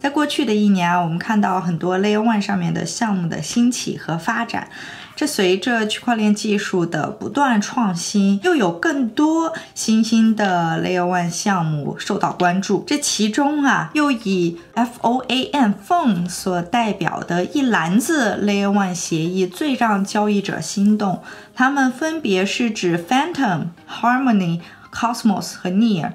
在过去的一年啊，我们看到很多 Layer One 上面的项目的兴起和发展。这随着区块链技术的不断创新，又有更多新兴的 Layer One 项目受到关注。这其中啊，又以 FOAM Phone 所代表的一篮子 Layer One 协议最让交易者心动。它们分别是指 Phantom、Harmony、Cosmos 和 Near。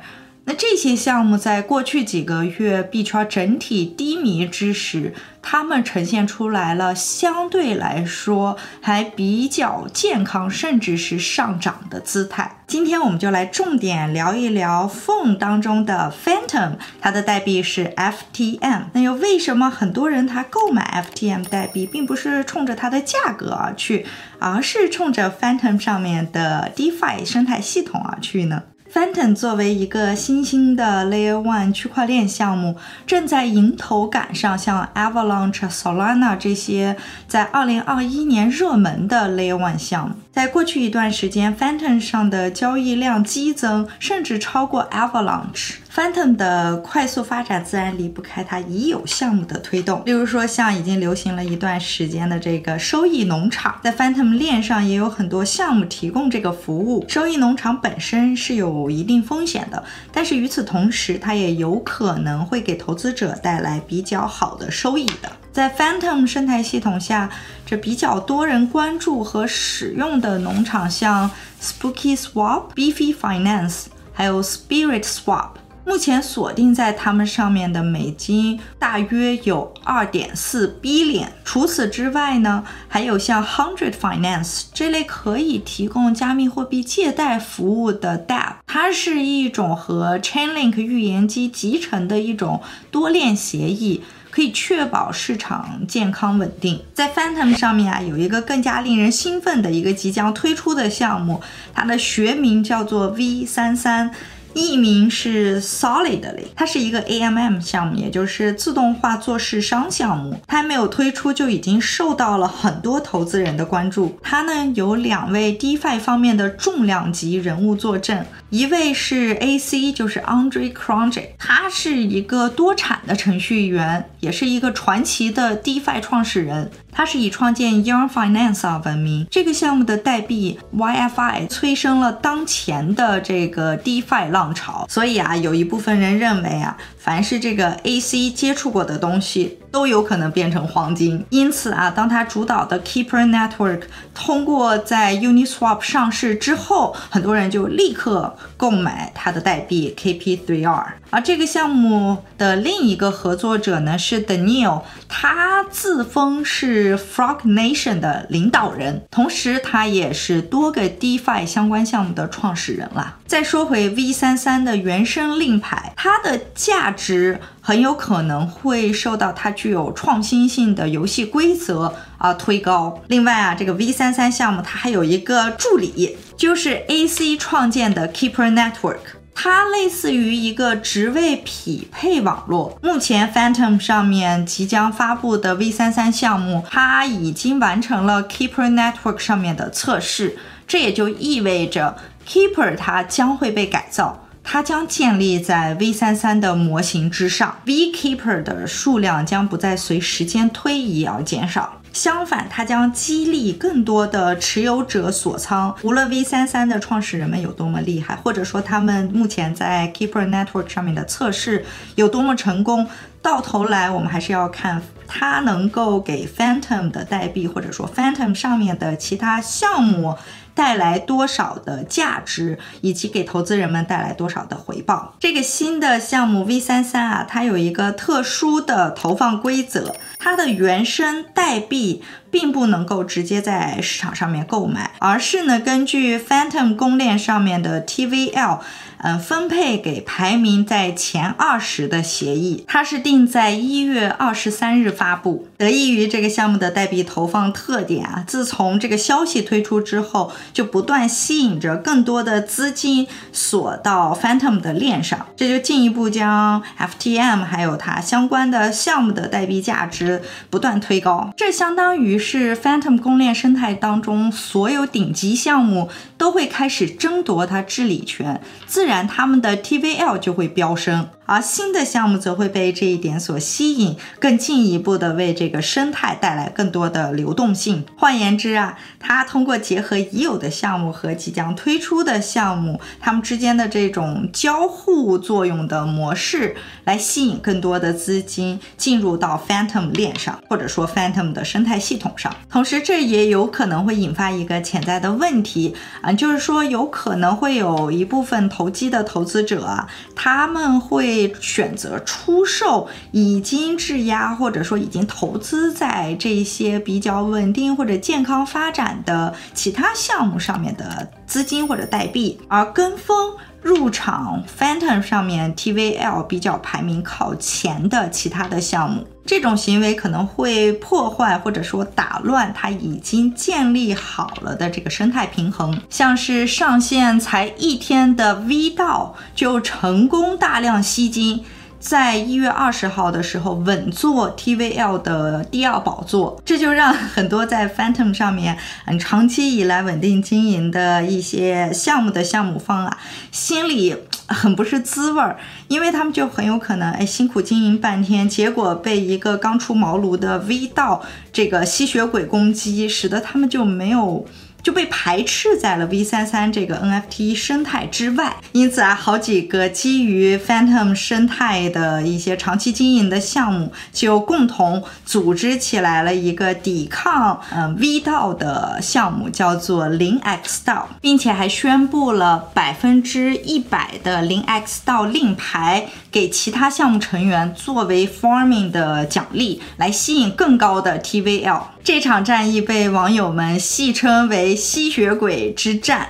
那这些项目在过去几个月币圈整体低迷之时，他们呈现出来了相对来说还比较健康，甚至是上涨的姿态。今天我们就来重点聊一聊 Phone 当中的 Phantom，它的代币是 FTM。那又为什么很多人他购买 FTM 代币，并不是冲着它的价格而去，而是冲着 Phantom 上面的 DeFi 生态系统而去呢？Phantom 作为一个新兴的 Layer One 区块链项目，正在迎头赶上像 Avalanche、Solana 这些在2021年热门的 Layer One 项目。在过去一段时间，Phantom 上的交易量激增，甚至超过 Avalanche。Phantom 的快速发展自然离不开它已有项目的推动，例如说像已经流行了一段时间的这个收益农场，在 Phantom 链上也有很多项目提供这个服务。收益农场本身是有一定风险的，但是与此同时，它也有可能会给投资者带来比较好的收益的。在 Phantom 生态系统下，这比较多人关注和使用的农场像 Spooky Swap、Beefy Finance，还有 Spirit Swap。目前锁定在他们上面的美金大约有二点四 billion。除此之外呢，还有像 Hundred Finance 这类可以提供加密货币借贷服务的 Dap，它是一种和 Chainlink 预言机集成的一种多链协议，可以确保市场健康稳定。在 Phantom 上面啊，有一个更加令人兴奋的一个即将推出的项目，它的学名叫做 V 三三。艺名是 Solidly，它是一个 AMM 项目，也就是自动化做市商项目。它还没有推出就已经受到了很多投资人的关注。它呢有两位 DeFi 方面的重量级人物坐镇，一位是 AC，就是 Andre Cronje，他是一个多产的程序员，也是一个传奇的 DeFi 创始人。他是以创建 Young Finance 而闻名。这个项目的代币 YFI 催生了当前的这个 DeFi 浪潮。所以啊，有一部分人认为啊，凡是这个 AC 接触过的东西。都有可能变成黄金，因此啊，当他主导的 Keeper Network 通过在 Uniswap 上市之后，很多人就立刻购买他的代币 KP3R。而这个项目的另一个合作者呢是 Daniel，他自封是 Frog Nation 的领导人，同时他也是多个 DeFi 相关项目的创始人啦。再说回 V 三三的原生令牌，它的价值很有可能会受到它具有创新性的游戏规则啊推高。另外啊，这个 V 三三项目它还有一个助理，就是 AC 创建的 Keeper Network，它类似于一个职位匹配网络。目前 Phantom 上面即将发布的 V 三三项目，它已经完成了 Keeper Network 上面的测试，这也就意味着。Keeper 它将会被改造，它将建立在 V 三三的模型之上。V Keeper 的数量将不再随时间推移而减少，相反，它将激励更多的持有者锁仓。无论 V 三三的创始人们有多么厉害，或者说他们目前在 Keeper Network 上面的测试有多么成功，到头来我们还是要看它能够给 Phantom 的代币，或者说 Phantom 上面的其他项目。带来多少的价值，以及给投资人们带来多少的回报？这个新的项目 V 三三啊，它有一个特殊的投放规则，它的原生代币并不能够直接在市场上面购买，而是呢根据 Phantom 公链上面的 TVL。嗯，分配给排名在前二十的协议，它是定在一月二十三日发布。得益于这个项目的代币投放特点啊，自从这个消息推出之后，就不断吸引着更多的资金锁到 Phantom 的链上，这就进一步将 FTM 还有它相关的项目的代币价值不断推高。这相当于是 Phantom 公链生态当中所有顶级项目都会开始争夺它治理权。自然，他们的 TVL 就会飙升，而新的项目则会被这一点所吸引，更进一步的为这个生态带来更多的流动性。换言之啊，它通过结合已有的项目和即将推出的项目，它们之间的这种交互作用的模式，来吸引更多的资金进入到 Phantom 链上，或者说 Phantom 的生态系统上。同时，这也有可能会引发一个潜在的问题啊，就是说有可能会有一部分投机的投资者，他们会。会选择出售已经质押或者说已经投资在这些比较稳定或者健康发展的其他项目上面的资金或者代币，而跟风入场 Phantom 上面 TVL 比较排名靠前的其他的项目，这种行为可能会破坏或者说打乱它已经建立好了的这个生态平衡。像是上线才一天的 V 道就成功大量吸金。在一月二十号的时候，稳坐 TVL 的第二宝座，这就让很多在 Phantom 上面嗯长期以来稳定经营的一些项目的项目方啊，心里很不是滋味儿，因为他们就很有可能哎辛苦经营半天，结果被一个刚出茅庐的 V 道这个吸血鬼攻击，使得他们就没有。就被排斥在了 V 三三这个 NFT 生态之外，因此啊，好几个基于 Phantom 生态的一些长期经营的项目，就共同组织起来了一个抵抗嗯 V 道的项目，叫做零 X 道，并且还宣布了百分之一百的零 X 道令牌给其他项目成员作为 Farming 的奖励，来吸引更高的 TVL。这场战役被网友们戏称为“吸血鬼之战”。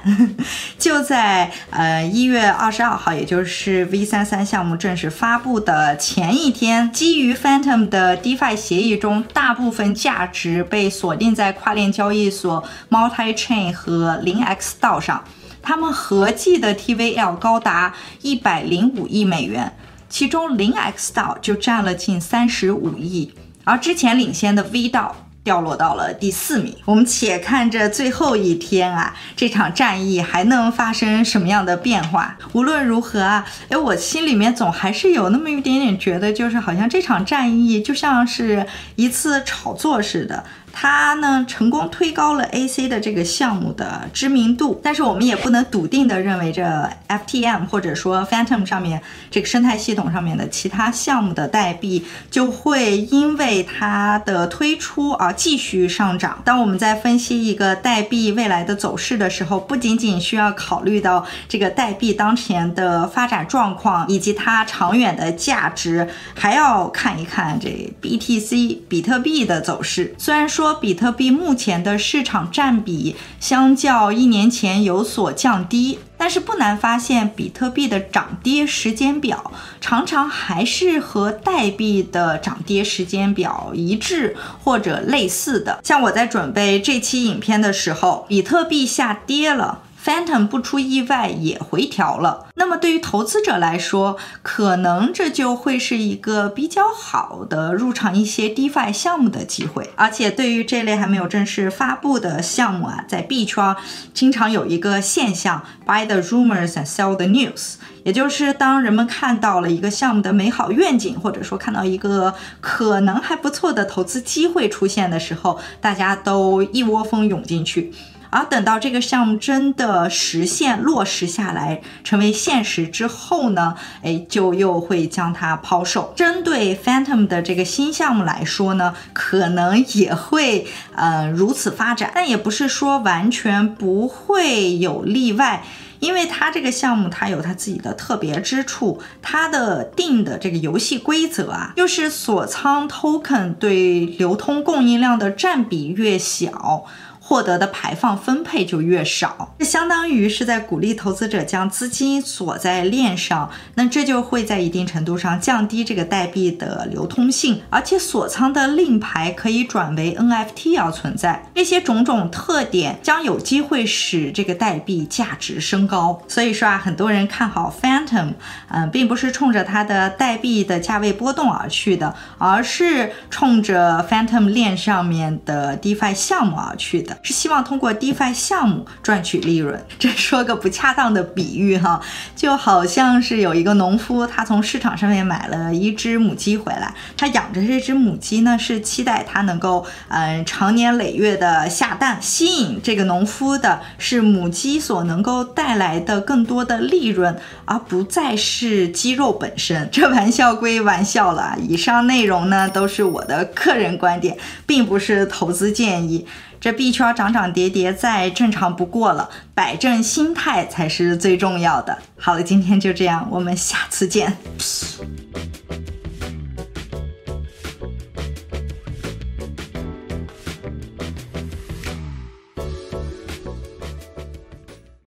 就在呃一月二十二号，也就是 V 三三项目正式发布的前一天，基于 Phantom 的 DeFi 协议中，大部分价值被锁定在跨链交易所 Multi Chain 和零 X 道上，他们合计的 TVL 高达一百零五亿美元，其中零 X 道就占了近三十五亿，而之前领先的 V 道。掉落到了第四名。我们且看这最后一天啊，这场战役还能发生什么样的变化？无论如何啊，哎，我心里面总还是有那么一点点觉得，就是好像这场战役就像是一次炒作似的。它呢成功推高了 AC 的这个项目的知名度，但是我们也不能笃定的认为这 FTM 或者说 Phantom 上面这个生态系统上面的其他项目的代币就会因为它的推出而继续上涨。当我们在分析一个代币未来的走势的时候，不仅仅需要考虑到这个代币当前的发展状况以及它长远的价值，还要看一看这 BTC 比特币的走势。虽然说。说比特币目前的市场占比相较一年前有所降低，但是不难发现，比特币的涨跌时间表常常还是和代币的涨跌时间表一致或者类似的。像我在准备这期影片的时候，比特币下跌了。Phantom 不出意外也回调了，那么对于投资者来说，可能这就会是一个比较好的入场一些 DeFi 项目的机会。而且对于这类还没有正式发布的项目啊，在币圈经常有一个现象：buy the rumors and sell the news，也就是当人们看到了一个项目的美好愿景，或者说看到一个可能还不错的投资机会出现的时候，大家都一窝蜂涌进去。而等到这个项目真的实现落实下来，成为现实之后呢，哎，就又会将它抛售。针对 Phantom 的这个新项目来说呢，可能也会呃如此发展，但也不是说完全不会有例外，因为它这个项目它有它自己的特别之处，它的定的这个游戏规则啊，就是锁仓 token 对流通供应量的占比越小。获得的排放分配就越少，这相当于是在鼓励投资者将资金锁在链上，那这就会在一定程度上降低这个代币的流通性，而且锁仓的令牌可以转为 NFT 而存在，这些种种特点将有机会使这个代币价值升高。所以说啊，很多人看好 Phantom，嗯，并不是冲着它的代币的价位波动而去的，而是冲着 Phantom 链上面的 DeFi 项目而去的。是希望通过 DeFi 项目赚取利润。这说个不恰当的比喻哈，就好像是有一个农夫，他从市场上面买了一只母鸡回来，他养着这只母鸡呢，是期待它能够嗯长年累月的下蛋。吸引这个农夫的是母鸡所能够带来的更多的利润，而不再是鸡肉本身。这玩笑归玩笑了，以上内容呢都是我的个人观点，并不是投资建议。这币圈涨涨跌跌再正常不过了，摆正心态才是最重要的。好了，今天就这样，我们下次见。